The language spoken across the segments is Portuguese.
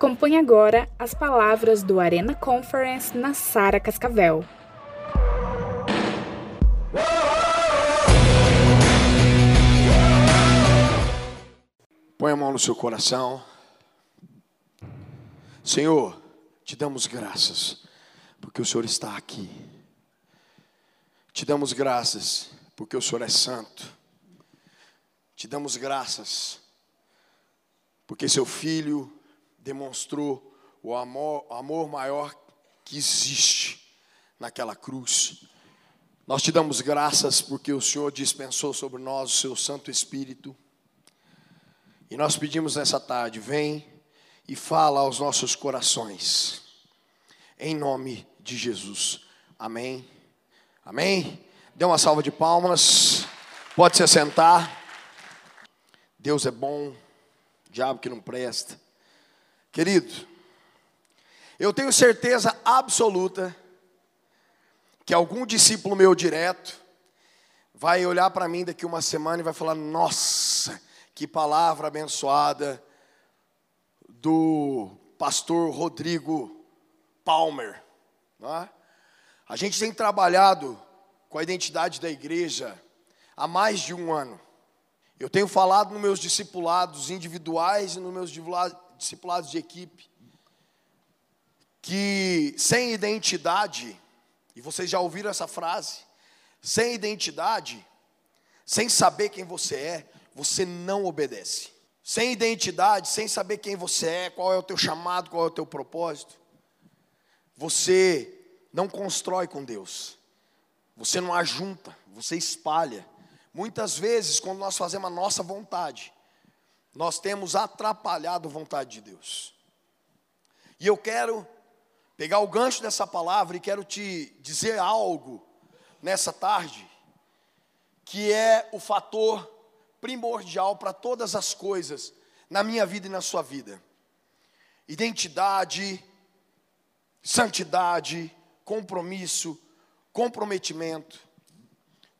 Acompanhe agora as palavras do Arena Conference na Sara Cascavel. Põe a mão no seu coração. Senhor, te damos graças, porque o Senhor está aqui. Te damos graças, porque o Senhor é santo. Te damos graças, porque seu filho demonstrou o amor, amor maior que existe naquela cruz. Nós te damos graças porque o Senhor dispensou sobre nós o seu Santo Espírito. E nós pedimos nessa tarde, vem e fala aos nossos corações. Em nome de Jesus. Amém. Amém. Dê uma salva de palmas. Pode se assentar. Deus é bom, diabo que não presta. Querido, eu tenho certeza absoluta que algum discípulo meu direto vai olhar para mim daqui uma semana e vai falar: Nossa, que palavra abençoada do pastor Rodrigo Palmer. É? A gente tem trabalhado com a identidade da igreja há mais de um ano. Eu tenho falado nos meus discipulados individuais e nos meus discipulados de equipe, que sem identidade, e vocês já ouviram essa frase, sem identidade, sem saber quem você é, você não obedece. Sem identidade, sem saber quem você é, qual é o teu chamado, qual é o teu propósito, você não constrói com Deus. Você não ajunta, você espalha. Muitas vezes, quando nós fazemos a nossa vontade, nós temos atrapalhado a vontade de Deus. E eu quero pegar o gancho dessa palavra e quero te dizer algo nessa tarde, que é o fator primordial para todas as coisas na minha vida e na sua vida: identidade, santidade, compromisso, comprometimento.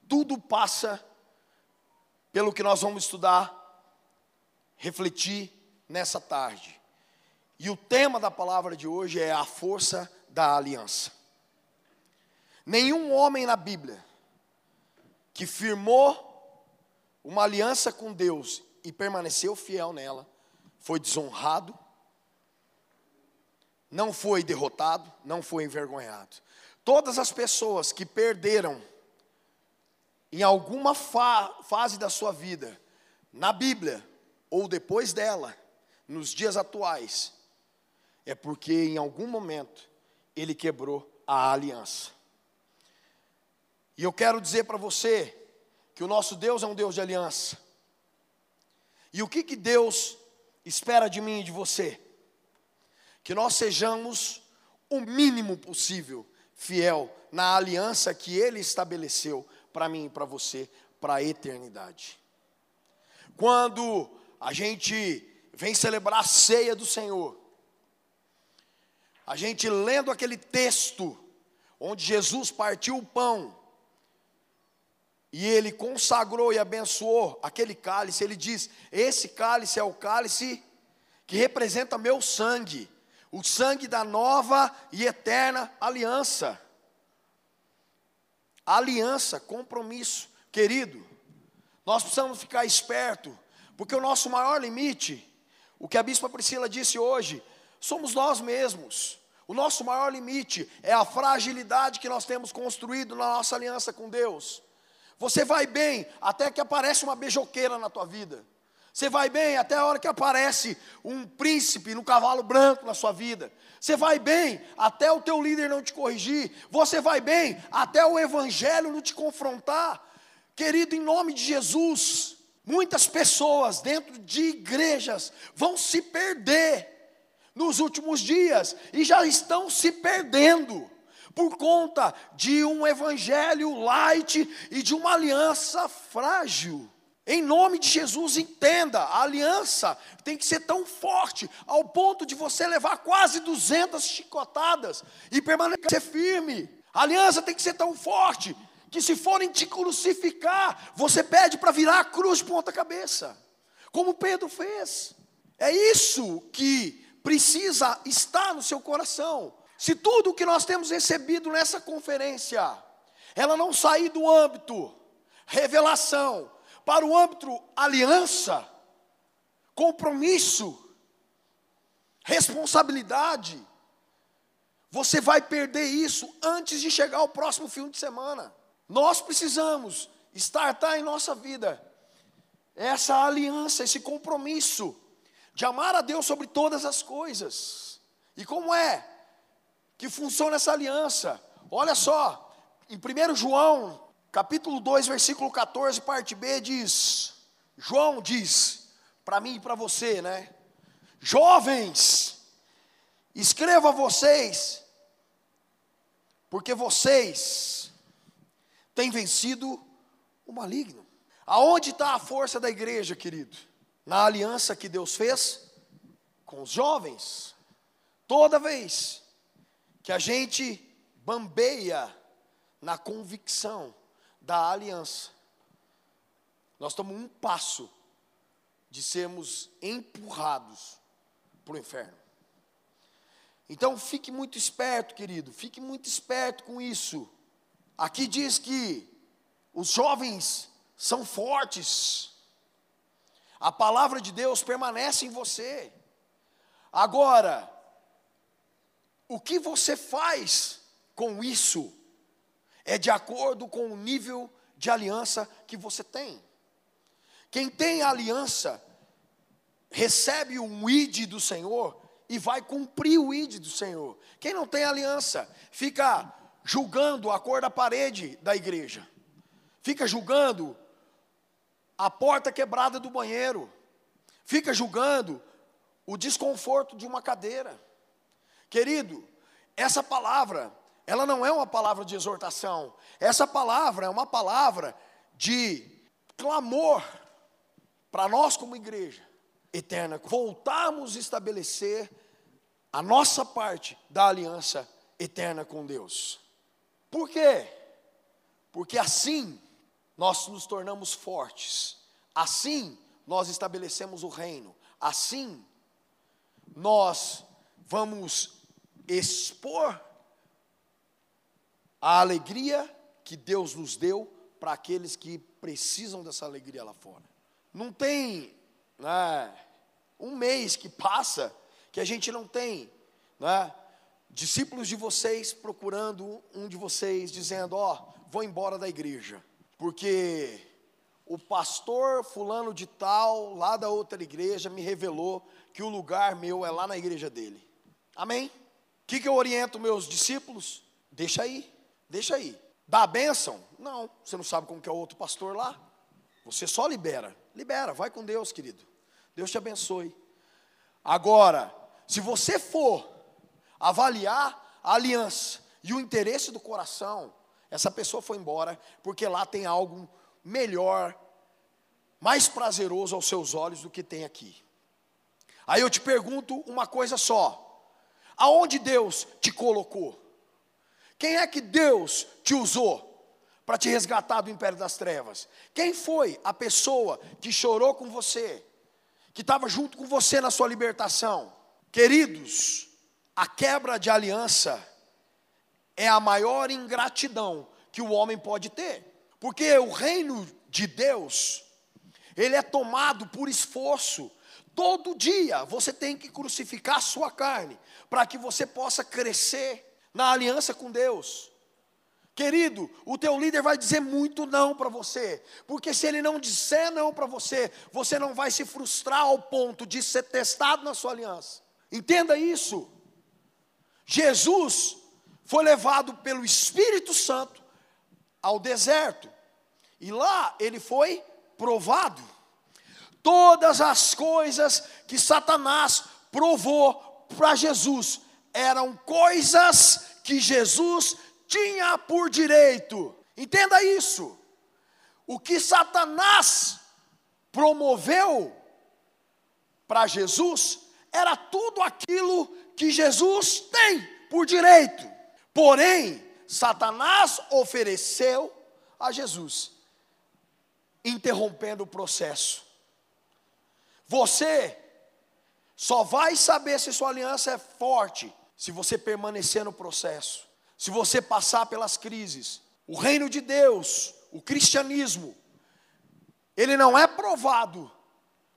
Tudo passa pelo que nós vamos estudar refletir nessa tarde. E o tema da palavra de hoje é a força da aliança. Nenhum homem na Bíblia que firmou uma aliança com Deus e permaneceu fiel nela foi desonrado, não foi derrotado, não foi envergonhado. Todas as pessoas que perderam em alguma fa fase da sua vida, na Bíblia, ou depois dela, nos dias atuais, é porque em algum momento ele quebrou a aliança. E eu quero dizer para você que o nosso Deus é um Deus de aliança. E o que, que Deus espera de mim e de você? Que nós sejamos o mínimo possível fiel na aliança que Ele estabeleceu para mim e para você, para a eternidade. Quando a gente vem celebrar a ceia do Senhor, a gente lendo aquele texto, onde Jesus partiu o pão, e ele consagrou e abençoou aquele cálice, ele diz: Esse cálice é o cálice que representa meu sangue, o sangue da nova e eterna aliança. Aliança, compromisso, querido, nós precisamos ficar esperto porque o nosso maior limite, o que a bispa Priscila disse hoje, somos nós mesmos. O nosso maior limite é a fragilidade que nós temos construído na nossa aliança com Deus. Você vai bem até que aparece uma beijoqueira na tua vida. Você vai bem até a hora que aparece um príncipe no cavalo branco na sua vida. Você vai bem até o teu líder não te corrigir. Você vai bem até o evangelho não te confrontar. Querido, em nome de Jesus, Muitas pessoas dentro de igrejas vão se perder nos últimos dias e já estão se perdendo por conta de um evangelho light e de uma aliança frágil. Em nome de Jesus, entenda, a aliança tem que ser tão forte ao ponto de você levar quase 200 chicotadas e permanecer firme. A aliança tem que ser tão forte que se forem te crucificar, você pede para virar a cruz ponta cabeça, como Pedro fez. É isso que precisa estar no seu coração. Se tudo o que nós temos recebido nessa conferência, ela não sair do âmbito revelação para o âmbito aliança, compromisso, responsabilidade, você vai perder isso antes de chegar ao próximo fim de semana. Nós precisamos estartar em nossa vida essa aliança, esse compromisso de amar a Deus sobre todas as coisas. E como é que funciona essa aliança? Olha só, em 1 João, capítulo 2, versículo 14, parte B, diz: João diz, para mim e para você, né? Jovens, escreva a vocês, porque vocês têm vencido o maligno. Aonde está a força da igreja, querido? Na aliança que Deus fez com os jovens. Toda vez que a gente bambeia na convicção da aliança, nós estamos um passo de sermos empurrados para o inferno. Então fique muito esperto, querido, fique muito esperto com isso. Aqui diz que os jovens são fortes, a palavra de Deus permanece em você. Agora, o que você faz com isso é de acordo com o nível de aliança que você tem. Quem tem aliança recebe um id do Senhor e vai cumprir o id do Senhor. Quem não tem aliança fica julgando a cor da parede da igreja. Fica julgando a porta quebrada do banheiro. Fica julgando o desconforto de uma cadeira. Querido, essa palavra, ela não é uma palavra de exortação. Essa palavra é uma palavra de clamor para nós como igreja eterna, voltarmos a estabelecer a nossa parte da aliança eterna com Deus. Por quê? Porque assim nós nos tornamos fortes, assim nós estabelecemos o reino, assim nós vamos expor a alegria que Deus nos deu para aqueles que precisam dessa alegria lá fora. Não tem né, um mês que passa que a gente não tem né, discípulos de vocês procurando um de vocês, dizendo: Ó, oh, vou embora da igreja, porque o pastor fulano de tal, lá da outra igreja, me revelou que o lugar meu é lá na igreja dele. Amém? O que, que eu oriento meus discípulos? Deixa aí, deixa aí. Dá a bênção? Não, você não sabe como que é o outro pastor lá. Você só libera. Libera, vai com Deus, querido. Deus te abençoe. Agora, se você for avaliar a aliança e o interesse do coração, essa pessoa foi embora porque lá tem algo melhor, mais prazeroso aos seus olhos do que tem aqui. Aí eu te pergunto uma coisa só: aonde Deus te colocou? Quem é que Deus te usou? para te resgatar do império das trevas? Quem foi a pessoa que chorou com você, que estava junto com você na sua libertação? Queridos, a quebra de aliança é a maior ingratidão que o homem pode ter, porque o reino de Deus, ele é tomado por esforço. Todo dia você tem que crucificar a sua carne, para que você possa crescer na aliança com Deus. Querido, o teu líder vai dizer muito não para você, porque se ele não disser não para você, você não vai se frustrar ao ponto de ser testado na sua aliança. Entenda isso. Jesus foi levado pelo Espírito Santo ao deserto, e lá ele foi provado. Todas as coisas que Satanás provou para Jesus eram coisas que Jesus tinha por direito. Entenda isso. O que Satanás promoveu para Jesus era tudo aquilo que Jesus tem por direito. Porém, Satanás ofereceu a Jesus, interrompendo o processo. Você só vai saber se sua aliança é forte se você permanecer no processo, se você passar pelas crises. O reino de Deus, o cristianismo, ele não é provado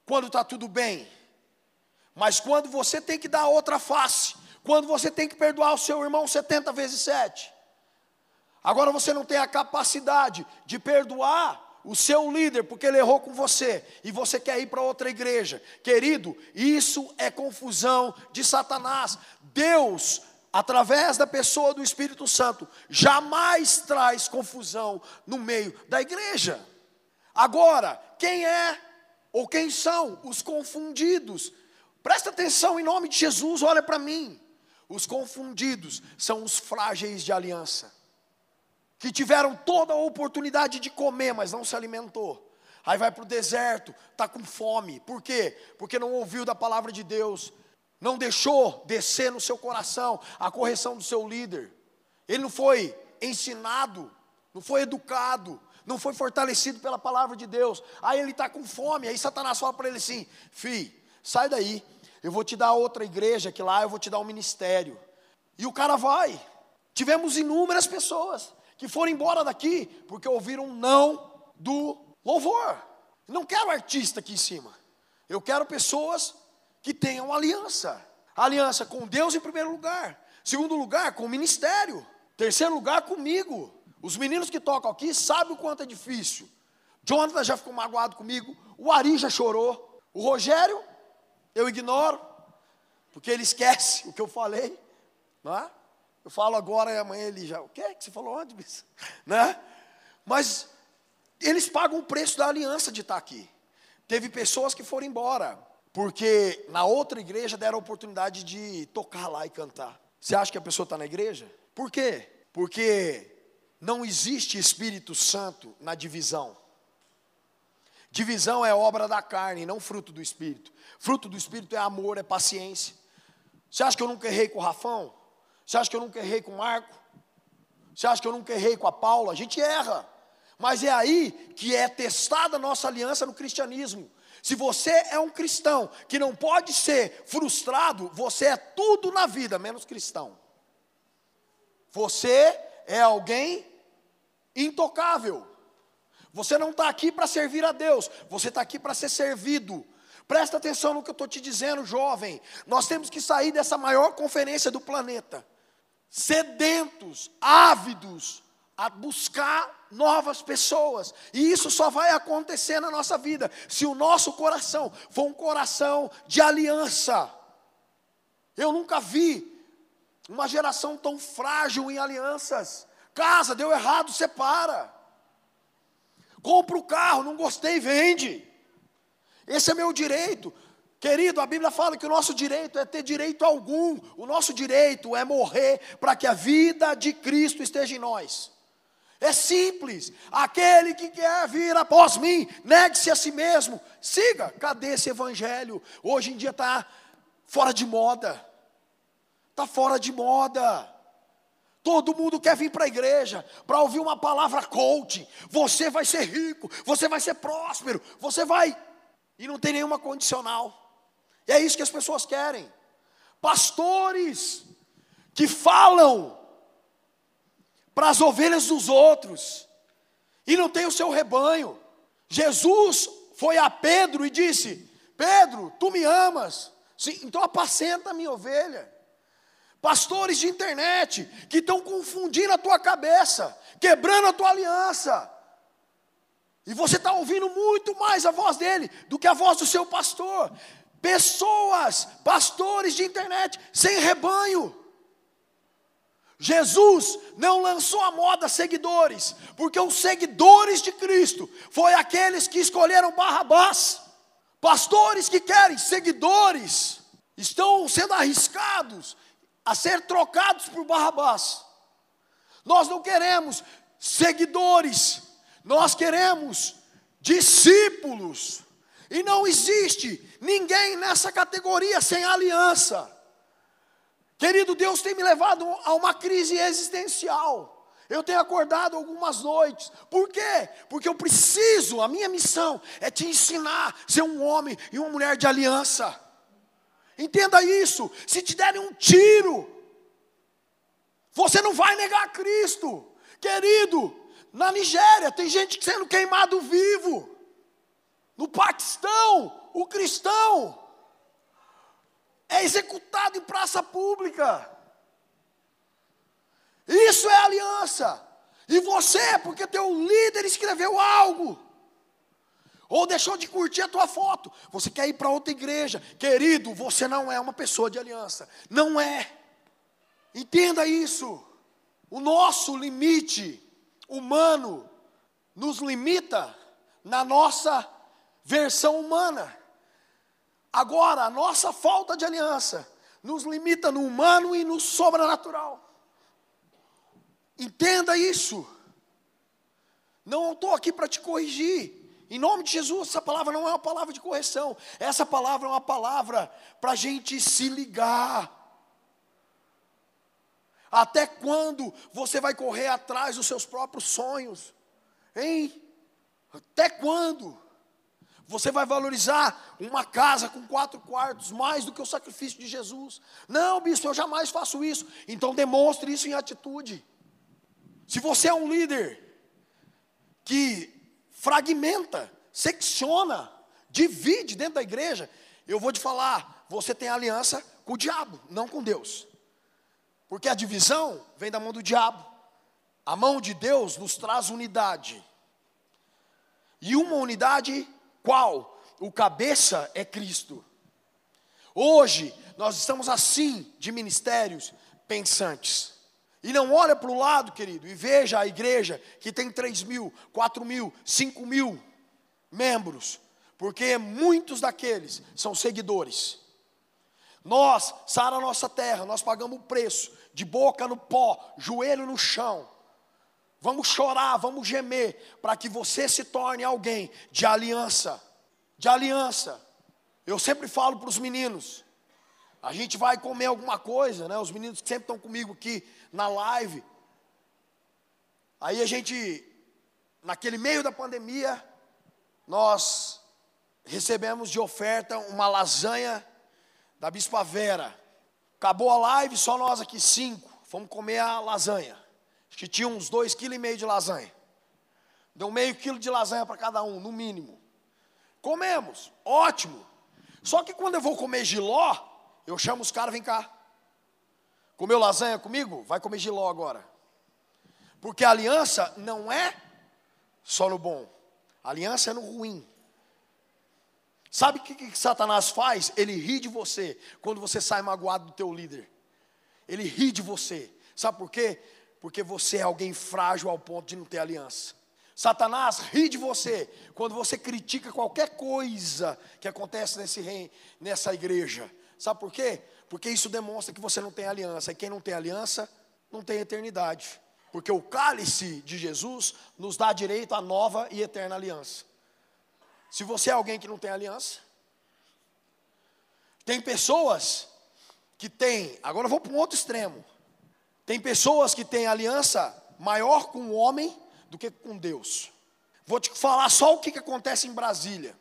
quando está tudo bem, mas quando você tem que dar outra face, quando você tem que perdoar o seu irmão 70 vezes 7. Agora você não tem a capacidade de perdoar o seu líder, porque ele errou com você, e você quer ir para outra igreja. Querido, isso é confusão de Satanás. Deus, através da pessoa do Espírito Santo, jamais traz confusão no meio da igreja. Agora, quem é ou quem são os confundidos? Presta atenção em nome de Jesus, olha para mim. Os confundidos são os frágeis de aliança que tiveram toda a oportunidade de comer, mas não se alimentou. Aí vai para o deserto, está com fome. Por quê? Porque não ouviu da palavra de Deus, não deixou descer no seu coração a correção do seu líder. Ele não foi ensinado, não foi educado, não foi fortalecido pela palavra de Deus. Aí ele está com fome, aí Satanás fala para ele assim: Fi, sai daí, eu vou te dar outra igreja, que lá eu vou te dar um ministério. E o cara vai. Tivemos inúmeras pessoas que foram embora daqui porque ouviram um não do louvor. Não quero artista aqui em cima. Eu quero pessoas que tenham aliança. Aliança com Deus em primeiro lugar. Segundo lugar, com o ministério. Terceiro lugar, comigo. Os meninos que tocam aqui sabem o quanto é difícil. Jonathan já ficou magoado comigo. O Ari já chorou. O Rogério, eu ignoro, porque ele esquece o que eu falei. Não é? Eu falo agora e amanhã ele já, o que que você falou antes? Né? Mas eles pagam o preço da aliança de estar aqui. Teve pessoas que foram embora, porque na outra igreja deram a oportunidade de tocar lá e cantar. Você acha que a pessoa está na igreja? Por quê? Porque não existe Espírito Santo na divisão. Divisão é obra da carne, não fruto do Espírito. Fruto do Espírito é amor, é paciência. Você acha que eu nunca errei com o Rafão? Você acha que eu nunca errei com o Marco? Você acha que eu nunca errei com a Paula? A gente erra. Mas é aí que é testada a nossa aliança no cristianismo. Se você é um cristão que não pode ser frustrado, você é tudo na vida, menos cristão. Você é alguém intocável. Você não está aqui para servir a Deus, você está aqui para ser servido. Presta atenção no que eu estou te dizendo, jovem. Nós temos que sair dessa maior conferência do planeta sedentos, ávidos a buscar novas pessoas. E isso só vai acontecer na nossa vida se o nosso coração for um coração de aliança. Eu nunca vi uma geração tão frágil em alianças. Casa, deu errado, separa. Compra o carro, não gostei, vende. Esse é meu direito. Querido, a Bíblia fala que o nosso direito é ter direito algum, o nosso direito é morrer para que a vida de Cristo esteja em nós. É simples. Aquele que quer vir após mim, negue-se a si mesmo. Siga. Cadê esse evangelho? Hoje em dia está fora de moda. Está fora de moda. Todo mundo quer vir para a igreja para ouvir uma palavra coach. Você vai ser rico, você vai ser próspero, você vai. E não tem nenhuma condicional. E é isso que as pessoas querem. Pastores que falam para as ovelhas dos outros e não tem o seu rebanho. Jesus foi a Pedro e disse: Pedro, tu me amas, Sim, então apacenta a minha ovelha. Pastores de internet que estão confundindo a tua cabeça, quebrando a tua aliança. E você está ouvindo muito mais a voz dele do que a voz do seu pastor pessoas, pastores de internet, sem rebanho. Jesus não lançou a moda seguidores, porque os seguidores de Cristo foi aqueles que escolheram Barrabás. Pastores que querem seguidores estão sendo arriscados a ser trocados por Barrabás. Nós não queremos seguidores, nós queremos discípulos. E não existe ninguém nessa categoria sem aliança. Querido, Deus tem me levado a uma crise existencial. Eu tenho acordado algumas noites. Por quê? Porque eu preciso, a minha missão é te ensinar a ser um homem e uma mulher de aliança. Entenda isso. Se te derem um tiro, você não vai negar Cristo. Querido, na Nigéria tem gente sendo queimado vivo. No Paquistão, o cristão é executado em praça pública. Isso é aliança. E você, porque teu líder escreveu algo, ou deixou de curtir a tua foto, você quer ir para outra igreja, querido, você não é uma pessoa de aliança, não é. Entenda isso. O nosso limite humano nos limita na nossa versão humana. Agora, a nossa falta de aliança nos limita no humano e no sobrenatural. Entenda isso. Não estou aqui para te corrigir. Em nome de Jesus, essa palavra não é uma palavra de correção. Essa palavra é uma palavra para a gente se ligar. Até quando você vai correr atrás dos seus próprios sonhos? Hein? Até quando? Você vai valorizar uma casa com quatro quartos mais do que o sacrifício de Jesus? Não, bispo, eu jamais faço isso. Então demonstre isso em atitude. Se você é um líder que fragmenta, secciona, divide dentro da igreja, eu vou te falar, você tem aliança com o diabo, não com Deus. Porque a divisão vem da mão do diabo. A mão de Deus nos traz unidade. E uma unidade qual? O cabeça é Cristo. Hoje nós estamos assim de ministérios pensantes. E não olha para o lado, querido, e veja a igreja que tem 3 mil, 4 mil, 5 mil membros, porque muitos daqueles são seguidores. Nós, Sara nossa terra, nós pagamos o preço, de boca no pó, joelho no chão. Vamos chorar, vamos gemer, para que você se torne alguém de aliança. De aliança. Eu sempre falo para os meninos, a gente vai comer alguma coisa, né? Os meninos que sempre estão comigo aqui na live. Aí a gente, naquele meio da pandemia, nós recebemos de oferta uma lasanha da Bispa Vera. Acabou a live, só nós aqui cinco. Fomos comer a lasanha. Acho que tinha uns dois quilos e meio de lasanha. Deu meio quilo de lasanha para cada um, no mínimo. Comemos, ótimo. Só que quando eu vou comer giló, eu chamo os caras, vem cá. Comeu lasanha comigo? Vai comer giló agora. Porque a aliança não é só no bom. A aliança é no ruim. Sabe o que, que Satanás faz? Ele ri de você quando você sai magoado do teu líder. Ele ri de você. Sabe por quê? Porque você é alguém frágil ao ponto de não ter aliança. Satanás ri de você quando você critica qualquer coisa que acontece nesse reino, nessa igreja. Sabe por quê? Porque isso demonstra que você não tem aliança. E quem não tem aliança, não tem eternidade. Porque o cálice de Jesus nos dá direito à nova e eterna aliança. Se você é alguém que não tem aliança, tem pessoas que têm, agora eu vou para um outro extremo. Tem pessoas que têm aliança maior com o homem do que com Deus. Vou te falar só o que, que acontece em Brasília.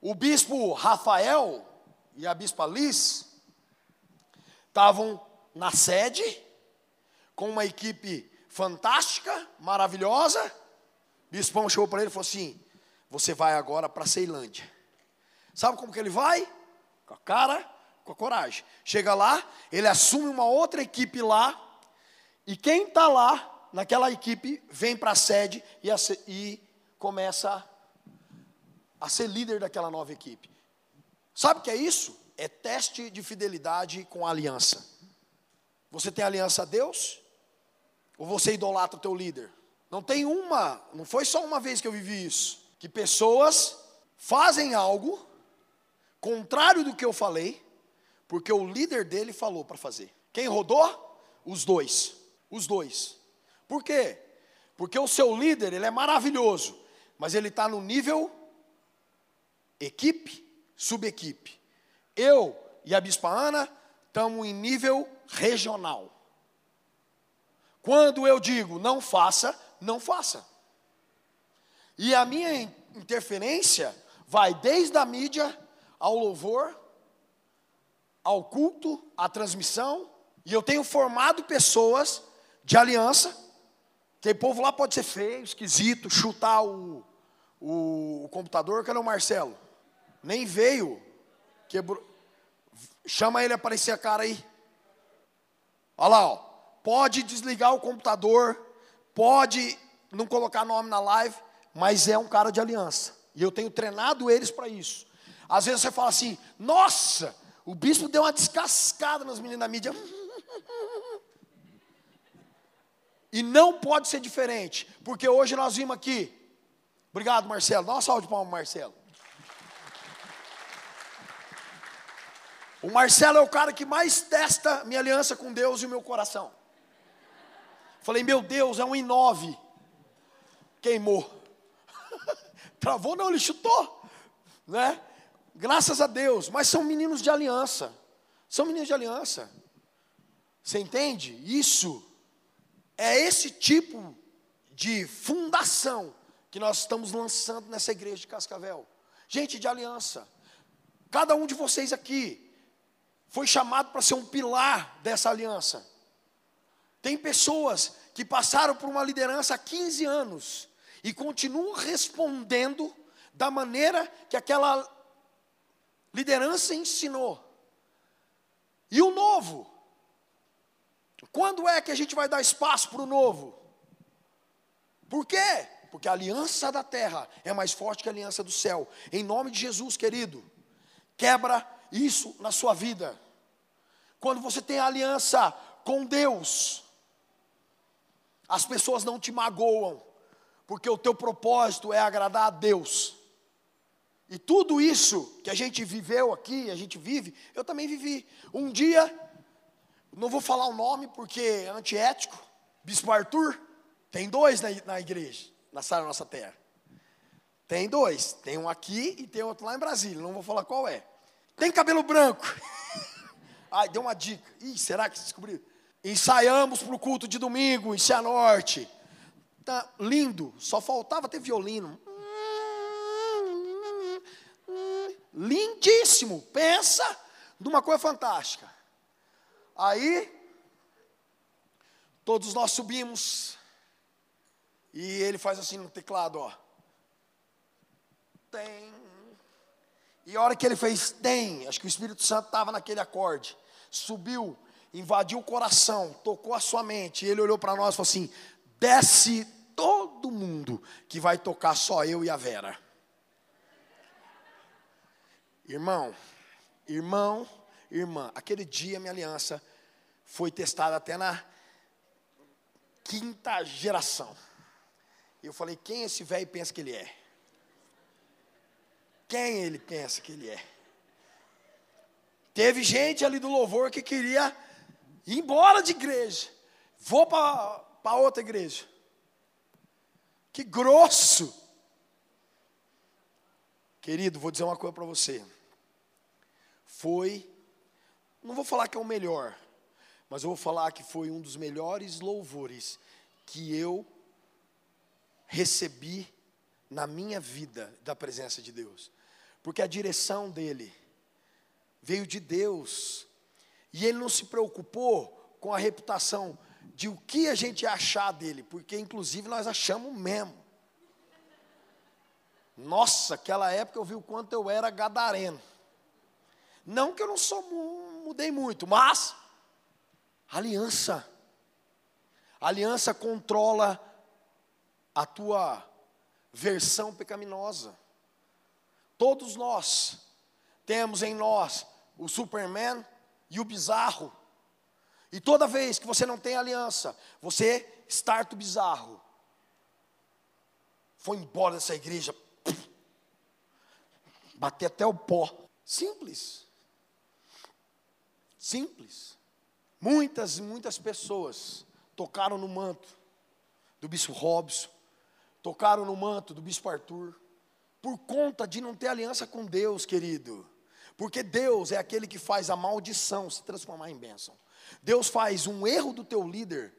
O bispo Rafael e a bispa Liz estavam na sede, com uma equipe fantástica, maravilhosa. O bispão chegou para ele e falou assim: Você vai agora para Ceilândia. Sabe como que ele vai? Com a cara, com a coragem. Chega lá, ele assume uma outra equipe lá, e quem está lá, naquela equipe, vem para a sede a, e começa a ser líder daquela nova equipe. Sabe o que é isso? É teste de fidelidade com aliança. Você tem aliança a Deus? Ou você idolatra o teu líder? Não tem uma, não foi só uma vez que eu vivi isso, que pessoas fazem algo contrário do que eu falei, porque o líder dele falou para fazer. Quem rodou? Os dois. Os dois. Por quê? Porque o seu líder, ele é maravilhoso, mas ele está no nível equipe, subequipe. Eu e a Bispa Ana estamos em nível regional. Quando eu digo não faça, não faça. E a minha interferência vai desde a mídia ao louvor, ao culto, à transmissão, e eu tenho formado pessoas de aliança. Que povo lá pode ser feio, esquisito, chutar o, o, o computador, cadê o Marcelo? Nem veio, quebrou. Chama ele a aparecer a cara aí. Olha lá, ó. Pode desligar o computador, pode não colocar nome na live, mas é um cara de aliança. E eu tenho treinado eles para isso. Às vezes você fala assim: nossa, o bispo deu uma descascada nas meninas da mídia. E não pode ser diferente, porque hoje nós vimos aqui. Obrigado, Marcelo. Dá uma salva de palmas, Marcelo. O Marcelo é o cara que mais testa minha aliança com Deus e o meu coração. Falei, meu Deus, é um i9. Queimou. Travou, não, ele chutou. Né? Graças a Deus. Mas são meninos de aliança. São meninos de aliança. Você entende? Isso é esse tipo de fundação que nós estamos lançando nessa igreja de Cascavel. Gente de aliança. Cada um de vocês aqui foi chamado para ser um pilar dessa aliança. Tem pessoas que passaram por uma liderança há 15 anos e continuam respondendo da maneira que aquela liderança ensinou. E o novo? Quando é que a gente vai dar espaço para o novo? Por quê? Porque a aliança da terra é mais forte que a aliança do céu. Em nome de Jesus, querido, quebra isso na sua vida. Quando você tem aliança com Deus, as pessoas não te magoam, porque o teu propósito é agradar a Deus. E tudo isso que a gente viveu aqui, a gente vive, eu também vivi. Um dia, não vou falar o nome porque é antiético, Bispo Arthur, tem dois na, na igreja, na sala da nossa terra. Tem dois, tem um aqui e tem outro lá em Brasília, não vou falar qual é. Tem cabelo branco. Ai, deu uma dica. Ih, será que descobriu? Ensaiamos para o culto de domingo em Cianorte. Tá lindo, só faltava ter violino. Lindíssimo, pensa numa coisa fantástica. Aí, todos nós subimos, e ele faz assim no teclado, ó. Tem. E a hora que ele fez tem, acho que o Espírito Santo estava naquele acorde subiu, invadiu o coração, tocou a sua mente. E ele olhou para nós e falou assim: desce todo mundo que vai tocar só eu e a Vera. Irmão, irmão, irmã, aquele dia minha aliança foi testada até na quinta geração. Eu falei: quem esse velho pensa que ele é? Quem ele pensa que ele é? Teve gente ali do louvor que queria ir embora de igreja. Vou para outra igreja. Que grosso. Querido, vou dizer uma coisa para você. Foi, não vou falar que é o melhor, mas eu vou falar que foi um dos melhores louvores que eu recebi na minha vida da presença de Deus. Porque a direção dele, veio de Deus. E ele não se preocupou com a reputação de o que a gente achar dele, porque inclusive nós achamos mesmo. Nossa, aquela época eu vi o quanto eu era gadareno. Não que eu não sou mudei muito, mas aliança. aliança controla a tua versão pecaminosa. Todos nós temos em nós o Superman e o bizarro. E toda vez que você não tem aliança, você starta o bizarro. Foi embora dessa igreja, bater até o pó. Simples. Simples. Muitas, muitas pessoas tocaram no manto do bispo Robson, tocaram no manto do bispo Arthur, por conta de não ter aliança com Deus, querido. Porque Deus é aquele que faz a maldição se transformar em bênção. Deus faz um erro do teu líder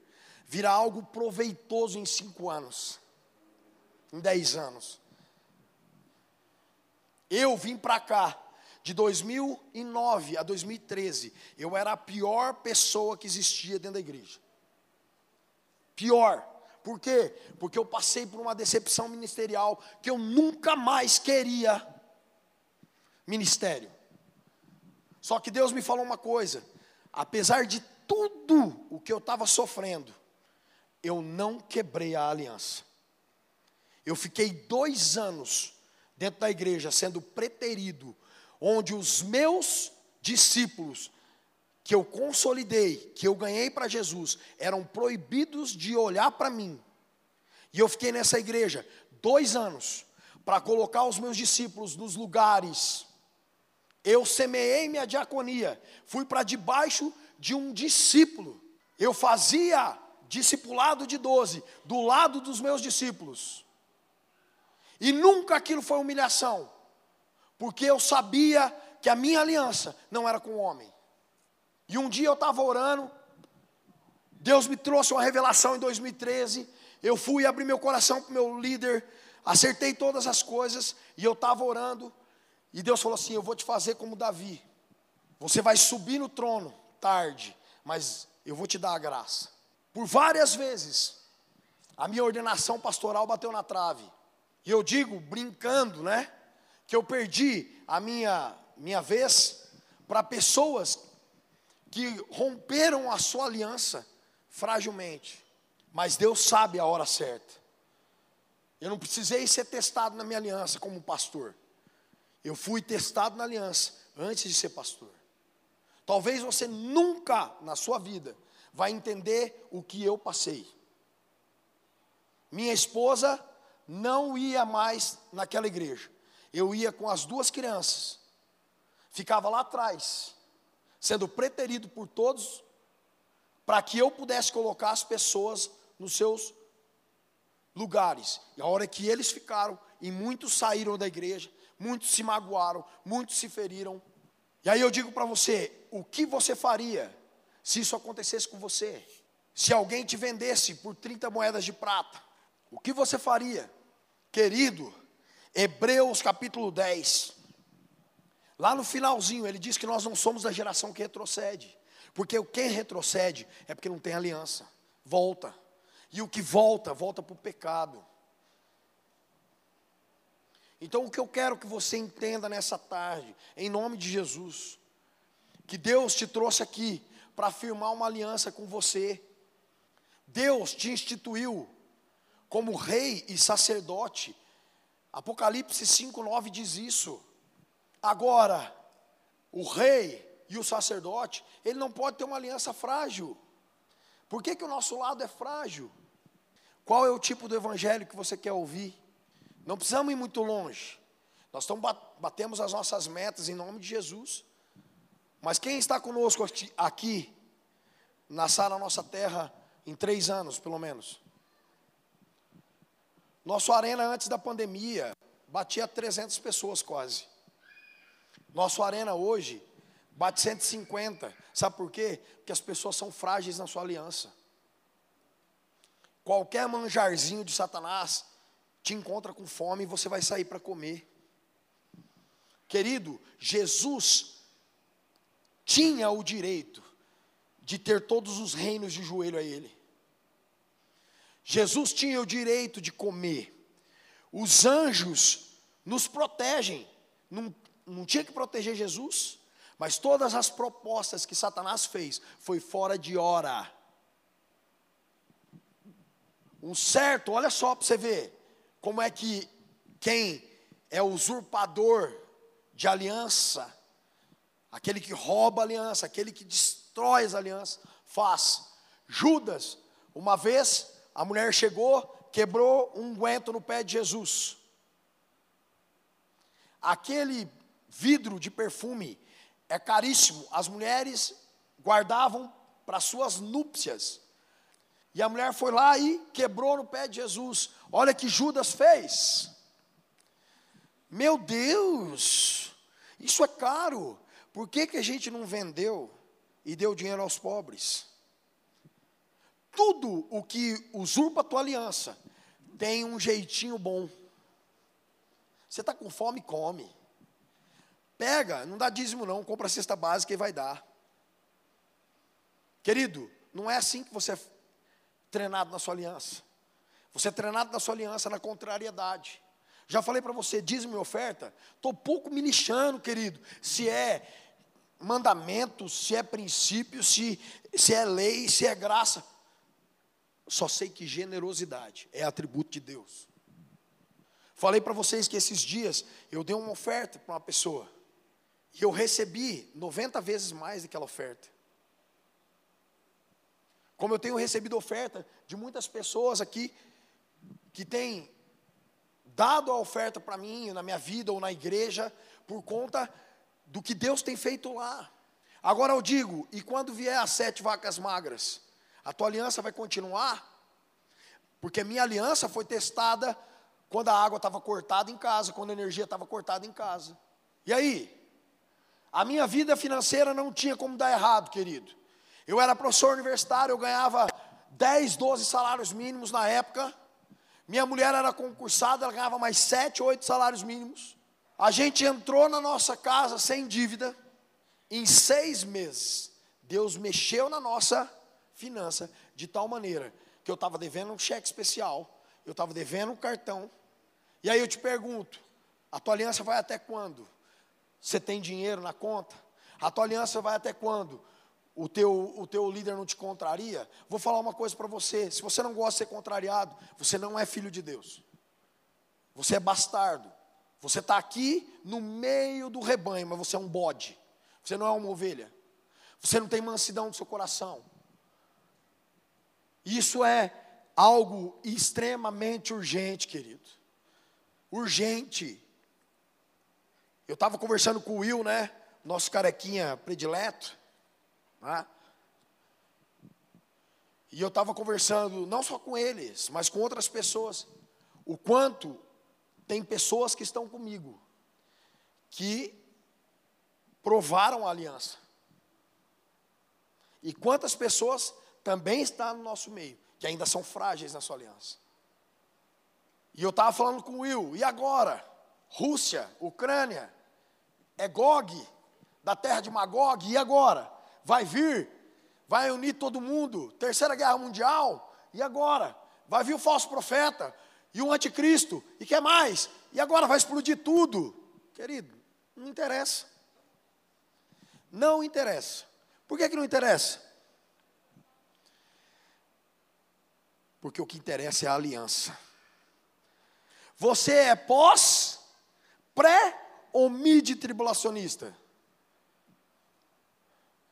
virar algo proveitoso em cinco anos, em dez anos. Eu vim para cá de 2009 a 2013, eu era a pior pessoa que existia dentro da igreja. Pior. Por quê? Porque eu passei por uma decepção ministerial que eu nunca mais queria ministério. Só que Deus me falou uma coisa: apesar de tudo o que eu estava sofrendo, eu não quebrei a aliança. Eu fiquei dois anos dentro da igreja sendo preterido, onde os meus discípulos, que eu consolidei, que eu ganhei para Jesus, eram proibidos de olhar para mim. E eu fiquei nessa igreja dois anos para colocar os meus discípulos nos lugares. Eu semeei minha diaconia, fui para debaixo de um discípulo. Eu fazia discipulado de doze, do lado dos meus discípulos. E nunca aquilo foi humilhação, porque eu sabia que a minha aliança não era com o homem. E um dia eu estava orando, Deus me trouxe uma revelação em 2013. Eu fui abrir meu coração para o meu líder, acertei todas as coisas, e eu estava orando, e Deus falou assim: Eu vou te fazer como Davi. Você vai subir no trono tarde, mas eu vou te dar a graça. Por várias vezes, a minha ordenação pastoral bateu na trave. E eu digo, brincando, né? Que eu perdi a minha, minha vez para pessoas que romperam a sua aliança fragilmente. Mas Deus sabe a hora certa. Eu não precisei ser testado na minha aliança como pastor. Eu fui testado na aliança antes de ser pastor. Talvez você nunca na sua vida vai entender o que eu passei. Minha esposa não ia mais naquela igreja. Eu ia com as duas crianças. Ficava lá atrás, sendo preterido por todos, para que eu pudesse colocar as pessoas nos seus lugares. E a hora que eles ficaram, e muitos saíram da igreja, muitos se magoaram, muitos se feriram. E aí eu digo para você: o que você faria se isso acontecesse com você? Se alguém te vendesse por 30 moedas de prata, o que você faria? Querido, Hebreus capítulo 10, lá no finalzinho, ele diz que nós não somos da geração que retrocede, porque quem retrocede é porque não tem aliança, volta, e o que volta, volta para o pecado. Então, o que eu quero que você entenda nessa tarde, em nome de Jesus, que Deus te trouxe aqui para firmar uma aliança com você. Deus te instituiu como rei e sacerdote. Apocalipse 5:9 diz isso. Agora, o rei e o sacerdote, ele não pode ter uma aliança frágil. Por que, que o nosso lado é frágil? Qual é o tipo do evangelho que você quer ouvir? Não precisamos ir muito longe. Nós estamos batemos as nossas metas em nome de Jesus. Mas quem está conosco aqui, na nossa terra em três anos, pelo menos? Nosso arena antes da pandemia batia 300 pessoas quase. Nosso arena hoje bate 150. Sabe por quê? Porque as pessoas são frágeis na sua aliança. Qualquer manjarzinho de Satanás te encontra com fome e você vai sair para comer. Querido, Jesus tinha o direito de ter todos os reinos de joelho a ele. Jesus tinha o direito de comer. Os anjos nos protegem. Não, não tinha que proteger Jesus, mas todas as propostas que Satanás fez foi fora de hora. Um certo, olha só para você ver como é que quem é usurpador de aliança, aquele que rouba a aliança, aquele que destrói as alianças, faz. Judas, uma vez, a mulher chegou, quebrou um guento no pé de Jesus. Aquele vidro de perfume é caríssimo. As mulheres guardavam para suas núpcias. E a mulher foi lá e quebrou no pé de Jesus. Olha que Judas fez. Meu Deus, isso é caro. Por que, que a gente não vendeu e deu dinheiro aos pobres? tudo o que usurpa a tua aliança tem um jeitinho bom. Você está com fome, come. Pega, não dá dízimo não, compra a cesta básica e vai dar. Querido, não é assim que você é treinado na sua aliança. Você é treinado na sua aliança na contrariedade. Já falei para você, dízimo e oferta, estou pouco me lixando, querido, se é mandamento, se é princípio, se, se é lei, se é graça. Só sei que generosidade é atributo de Deus. Falei para vocês que esses dias eu dei uma oferta para uma pessoa. E eu recebi 90 vezes mais daquela oferta. Como eu tenho recebido oferta de muitas pessoas aqui que têm dado a oferta para mim, na minha vida ou na igreja, por conta do que Deus tem feito lá. Agora eu digo, e quando vier as sete vacas magras, a tua aliança vai continuar? Porque minha aliança foi testada quando a água estava cortada em casa, quando a energia estava cortada em casa. E aí? A minha vida financeira não tinha como dar errado, querido. Eu era professor universitário, eu ganhava 10, 12 salários mínimos na época. Minha mulher era concursada, ela ganhava mais 7, 8 salários mínimos. A gente entrou na nossa casa sem dívida. Em seis meses, Deus mexeu na nossa finança de tal maneira que eu estava devendo um cheque especial, eu estava devendo um cartão. E aí eu te pergunto: a tua aliança vai até quando? Você tem dinheiro na conta? A tua aliança vai até quando? O teu, o teu líder não te contraria? Vou falar uma coisa para você: se você não gosta de ser contrariado, você não é filho de Deus, você é bastardo. Você está aqui no meio do rebanho, mas você é um bode, você não é uma ovelha, você não tem mansidão no seu coração. Isso é algo extremamente urgente, querido. Urgente. Eu estava conversando com o Will, né? Nosso carequinha predileto. Né? E eu estava conversando, não só com eles, mas com outras pessoas. O quanto tem pessoas que estão comigo, que provaram a aliança. E quantas pessoas também estão no nosso meio, que ainda são frágeis na sua aliança. E eu estava falando com o Will, e agora? Rússia, Ucrânia, é Gog, da terra de Magog, e agora? Vai vir, vai unir todo mundo, terceira guerra mundial, e agora? Vai vir o falso profeta e o anticristo, e quer mais? E agora vai explodir tudo. Querido, não interessa. Não interessa. Por que, que não interessa? Porque o que interessa é a aliança. Você é pós, pré ou mid tribulacionista?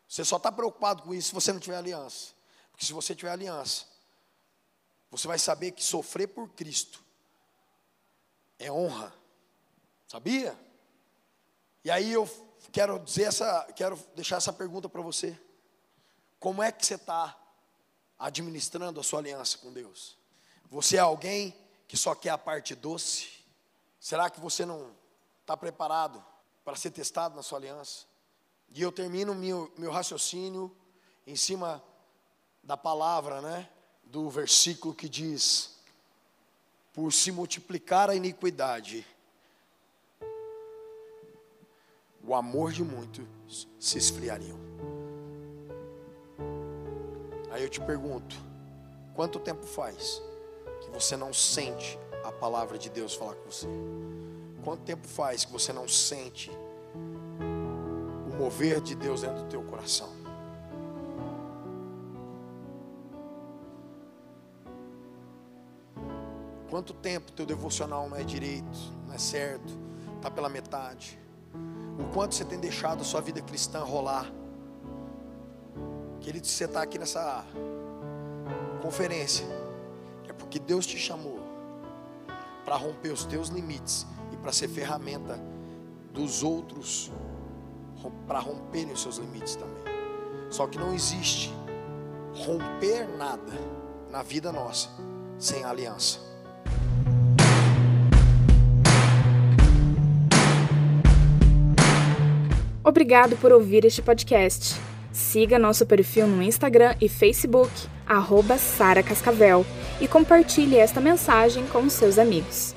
Você só está preocupado com isso se você não tiver aliança. Porque se você tiver aliança, você vai saber que sofrer por Cristo é honra. Sabia? E aí eu quero dizer essa, quero deixar essa pergunta para você. Como é que você está administrando a sua aliança com Deus? Você é alguém que só quer a parte doce? Será que você não está preparado para ser testado na sua aliança? E eu termino meu, meu raciocínio em cima da palavra, né? Do versículo que diz: Por se multiplicar a iniquidade, o amor de muitos se esfriariam. Aí eu te pergunto: quanto tempo faz que você não sente a palavra de Deus falar com você? Quanto tempo faz que você não sente o mover de Deus dentro do teu coração? Quanto tempo teu devocional não é direito, não é certo, está pela metade? O quanto você tem deixado a sua vida cristã rolar? Querido, você está aqui nessa conferência, é porque Deus te chamou para romper os teus limites para ser ferramenta dos outros para romperem os seus limites também. Só que não existe romper nada na vida nossa sem aliança. Obrigado por ouvir este podcast. Siga nosso perfil no Instagram e Facebook, Sara Cascavel, e compartilhe esta mensagem com seus amigos.